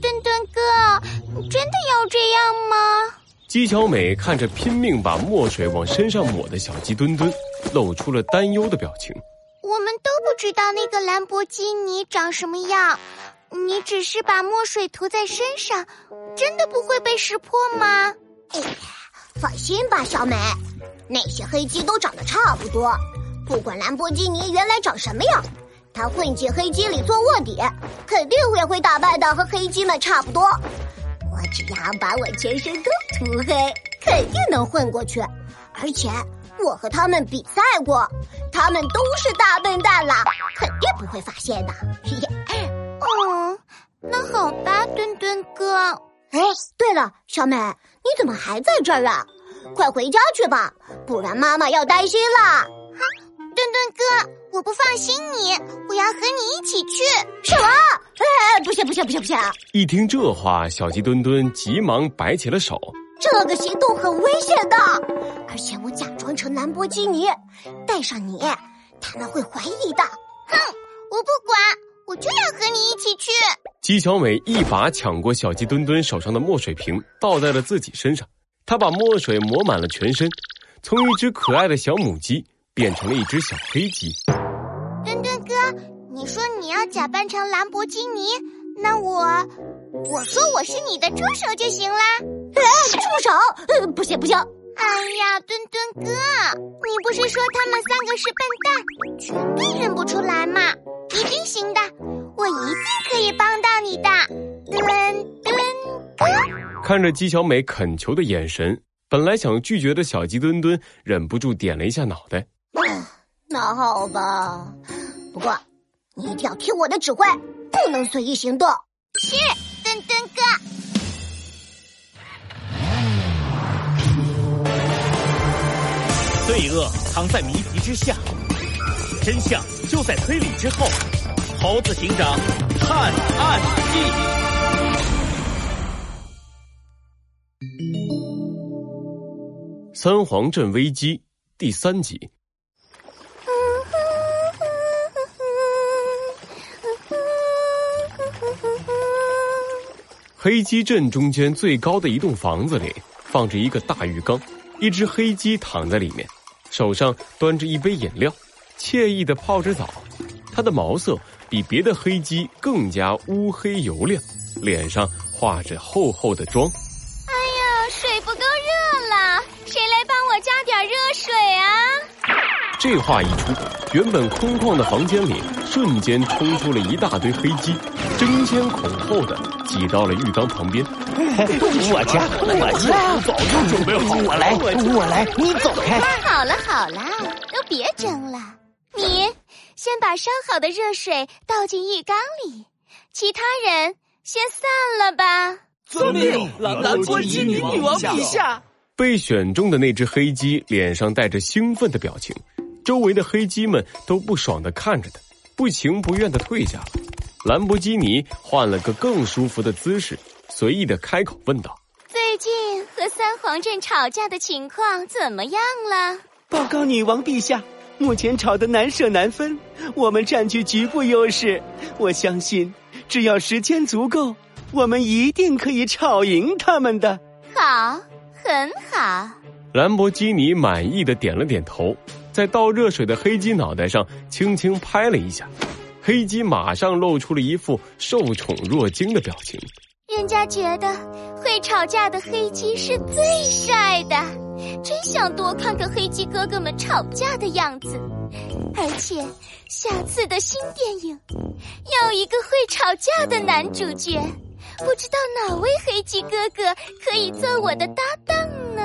墩墩哥，真的要这样吗？姬小美看着拼命把墨水往身上抹的小鸡墩墩，露出了担忧的表情。我们都不知道那个兰博基尼长什么样，你只是把墨水涂在身上，真的不会被识破吗？放心吧，小美，那些黑鸡都长得差不多。不管兰博基尼原来长什么样，它混进黑鸡里做卧底，肯定也会打扮的和黑鸡们差不多。我只要把我全身都涂黑，肯定能混过去。而且我和他们比赛过，他们都是大笨蛋啦，肯定不会发现的。哦，那好吧，墩墩哥。哎，对了，小美，你怎么还在这儿啊？快回家去吧，不然妈妈要担心了。哥，我不放心你，我要和你一起去。什么？哎，不行不行不行不行！一听这话，小鸡墩墩急忙摆起了手。这个行动很危险的，而且我假装成兰博基尼，带上你，他们会怀疑的。哼，我不管，我就要和你一起去。姬小美一把抢过小鸡墩墩手上的墨水瓶，倒在了自己身上。她把墨水抹满了全身，从一只可爱的小母鸡。变成了一只小黑鸡。墩墩哥，你说你要假扮成兰博基尼，那我，我说我是你的助手就行啦。哎，助手？呃，不行不行。哎呀，墩墩哥，你不是说他们三个是笨蛋，绝对认不出来嘛？一定行的，我一定可以帮到你的，墩墩哥。看着姬小美恳求的眼神，本来想拒绝的小鸡墩墩忍不住点了一下脑袋。那好吧，不过你一定要听我的指挥，不能随意行动。是，墩墩哥。罪恶藏在谜题之下，真相就在推理之后。猴子警长探案记，三皇镇危机第三集。黑鸡镇中间最高的一栋房子里放着一个大浴缸，一只黑鸡躺在里面，手上端着一杯饮料，惬意的泡着澡。它的毛色比别的黑鸡更加乌黑油亮，脸上画着厚厚的妆。哎呀，水不够热了，谁来帮我加点热水啊？这话一出，原本空旷的房间里瞬间冲出了一大堆黑鸡，争先恐后的挤到了浴缸旁边。我家，我家，早就准备好了。我来，我来，你走开。好了好了，都别争了。你先把烧好的热水倒进浴缸里，其他人先散了吧。遵命，兰博基尼女王陛下。被选中的那只黑鸡脸上带着兴奋的表情。周围的黑鸡们都不爽的看着他，不情不愿的退下了。兰博基尼换了个更舒服的姿势，随意的开口问道：“最近和三皇镇吵架的情况怎么样了？”报告女王陛下，目前吵得难舍难分，我们占据局部优势。我相信，只要时间足够，我们一定可以吵赢他们的。好，很好。兰博基尼满意的点了点头。在倒热水的黑鸡脑袋上轻轻拍了一下，黑鸡马上露出了一副受宠若惊的表情。人家觉得会吵架的黑鸡是最帅的，真想多看看黑鸡哥哥们吵架的样子。而且下次的新电影要一个会吵架的男主角，不知道哪位黑鸡哥哥可以做我的搭档呢？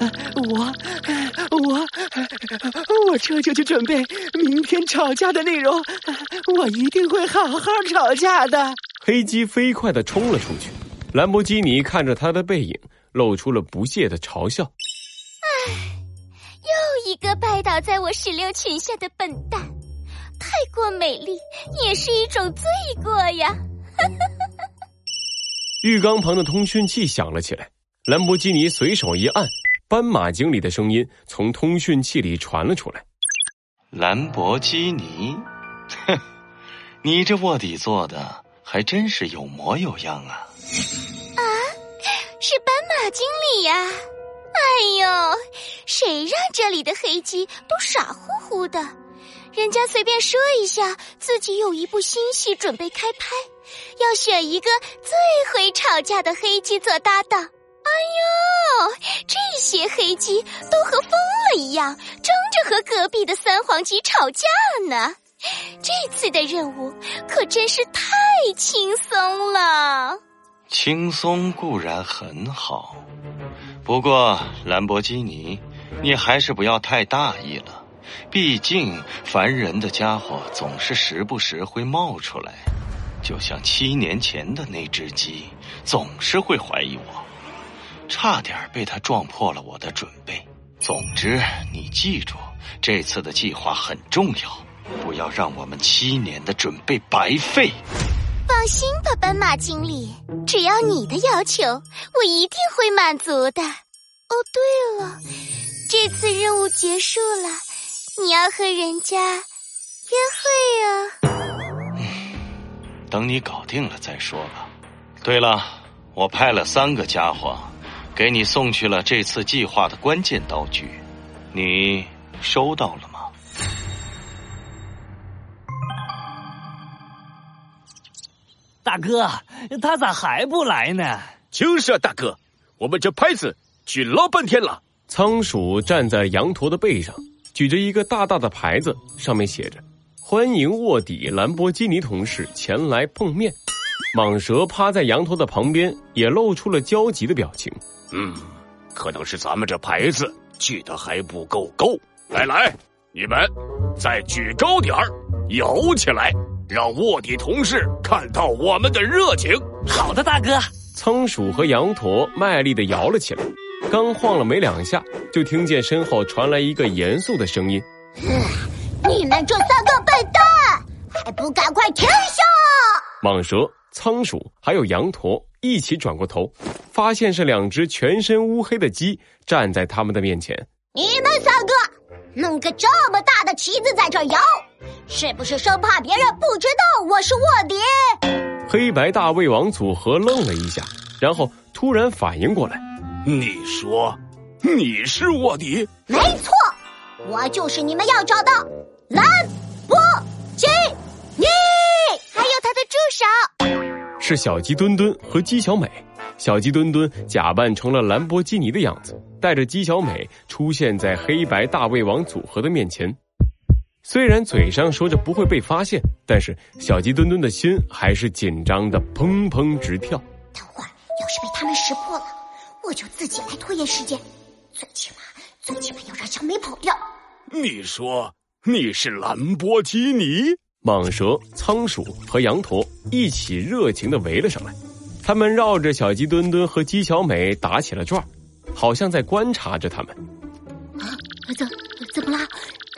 我我我这就去准备明天吵架的内容，我一定会好好吵架的。黑鸡飞快的冲了出去，兰博基尼看着他的背影，露出了不屑的嘲笑。唉，又一个拜倒在我石榴裙下的笨蛋，太过美丽也是一种罪过呀！浴缸旁的通讯器响了起来，兰博基尼随手一按。斑马经理的声音从通讯器里传了出来：“兰博基尼，哼，你这卧底做的还真是有模有样啊！啊，是斑马经理呀！哎呦，谁让这里的黑鸡都傻乎乎的？人家随便说一下，自己有一部新戏准备开拍，要选一个最会吵架的黑鸡做搭档。哎呦，这些黑鸡都和疯了一样，争着和隔壁的三黄鸡吵架呢。这次的任务可真是太轻松了。轻松固然很好，不过兰博基尼，你还是不要太大意了。毕竟烦人的家伙总是时不时会冒出来，就像七年前的那只鸡，总是会怀疑我，差点被他撞破了我的准备。总之，你记住，这次的计划很重要。不要让我们七年的准备白费。放心吧，斑马经理，只要你的要求，我一定会满足的。哦，对了，这次任务结束了，你要和人家约会啊。等你搞定了再说吧。对了，我派了三个家伙，给你送去了这次计划的关键道具，你收到了吗？大哥，他咋还不来呢？就是啊，大哥，我们这拍子举老半天了。仓鼠站在羊驼的背上，举着一个大大的牌子，上面写着“欢迎卧底兰博基尼同事前来碰面”。蟒蛇趴在羊驼的旁边，也露出了焦急的表情。嗯，可能是咱们这牌子举得还不够高。来来，你们再举高点儿，摇起来。让卧底同事看到我们的热情。好的，大哥。仓鼠和羊驼卖力的摇了起来，刚晃了没两下，就听见身后传来一个严肃的声音：“你们这三个笨蛋，还不赶快停下！”蟒蛇、仓鼠还有羊驼一起转过头，发现是两只全身乌黑的鸡站在他们的面前。你们三个弄个这么大的旗子在这摇！是不是生怕别人不知道我是卧底？黑白大胃王组合愣了一下，然后突然反应过来：“你说你是卧底？没错，我就是你们要找的兰博基尼，还有他的助手是小鸡墩墩和鸡小美。小鸡墩墩假扮成了兰博基尼的样子，带着鸡小美出现在黑白大胃王组合的面前。”虽然嘴上说着不会被发现，但是小鸡墩墩的心还是紧张的砰砰直跳。等会儿要是被他们识破了，我就自己来拖延时间。最起码，最起码要让小美跑掉。你说你是兰博基尼？蟒蛇、仓鼠和羊驼一起热情的围了上来，他们绕着小鸡墩墩和鸡小美打起了转好像在观察着他们。啊，怎怎么啦？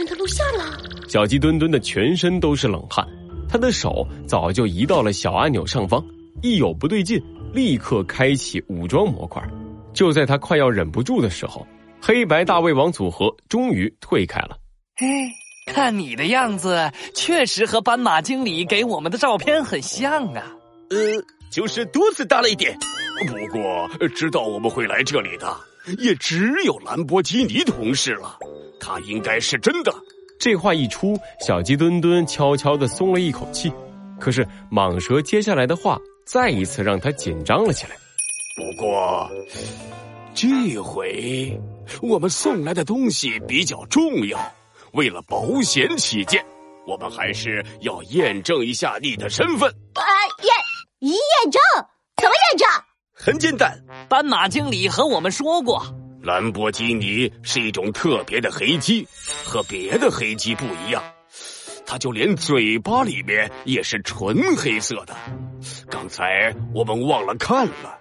他露馅了，小鸡墩墩的全身都是冷汗，他的手早就移到了小按钮上方，一有不对劲，立刻开启武装模块。就在他快要忍不住的时候，黑白大胃王组合终于退开了。嘿，看你的样子，确实和斑马经理给我们的照片很像啊。呃，就是肚子大了一点。不过，知道我们会来这里的，也只有兰博基尼同事了。他应该是真的。这话一出，小鸡墩墩悄悄的松了一口气。可是蟒蛇接下来的话再一次让他紧张了起来。不过，这回我们送来的东西比较重要，为了保险起见，我们还是要验证一下你的身份。啊，验验证？怎么验证？很简单，斑马经理和我们说过。兰博基尼是一种特别的黑鸡，和别的黑鸡不一样，它就连嘴巴里面也是纯黑色的。刚才我们忘了看了，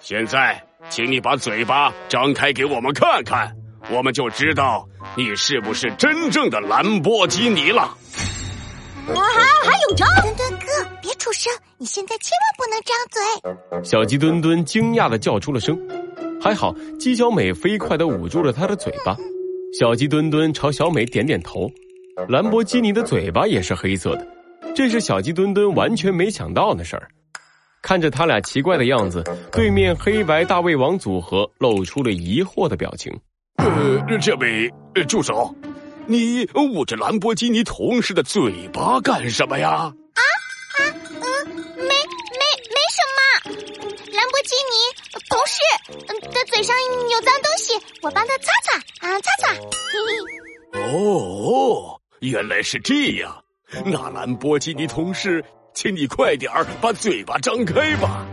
现在请你把嘴巴张开给我们看看，我们就知道你是不是真正的兰博基尼了。啊，还有张墩墩哥，别出声，你现在千万不能张嘴。小鸡墩墩惊讶的叫出了声。还好，鸡小美飞快的捂住了他的嘴巴。小鸡墩墩朝小美点点头。兰博基尼的嘴巴也是黑色的，这是小鸡墩墩完全没想到的事儿。看着他俩奇怪的样子，对面黑白大胃王组合露出了疑惑的表情。呃，这位助手，你捂着兰博基尼同事的嘴巴干什么呀？啊啊嗯，没没没什么。兰博基尼同事的嘴上有脏东西，我帮他擦擦啊，擦擦。哦，原来是这样。那兰博基尼同事。请你快点儿把嘴巴张开吧。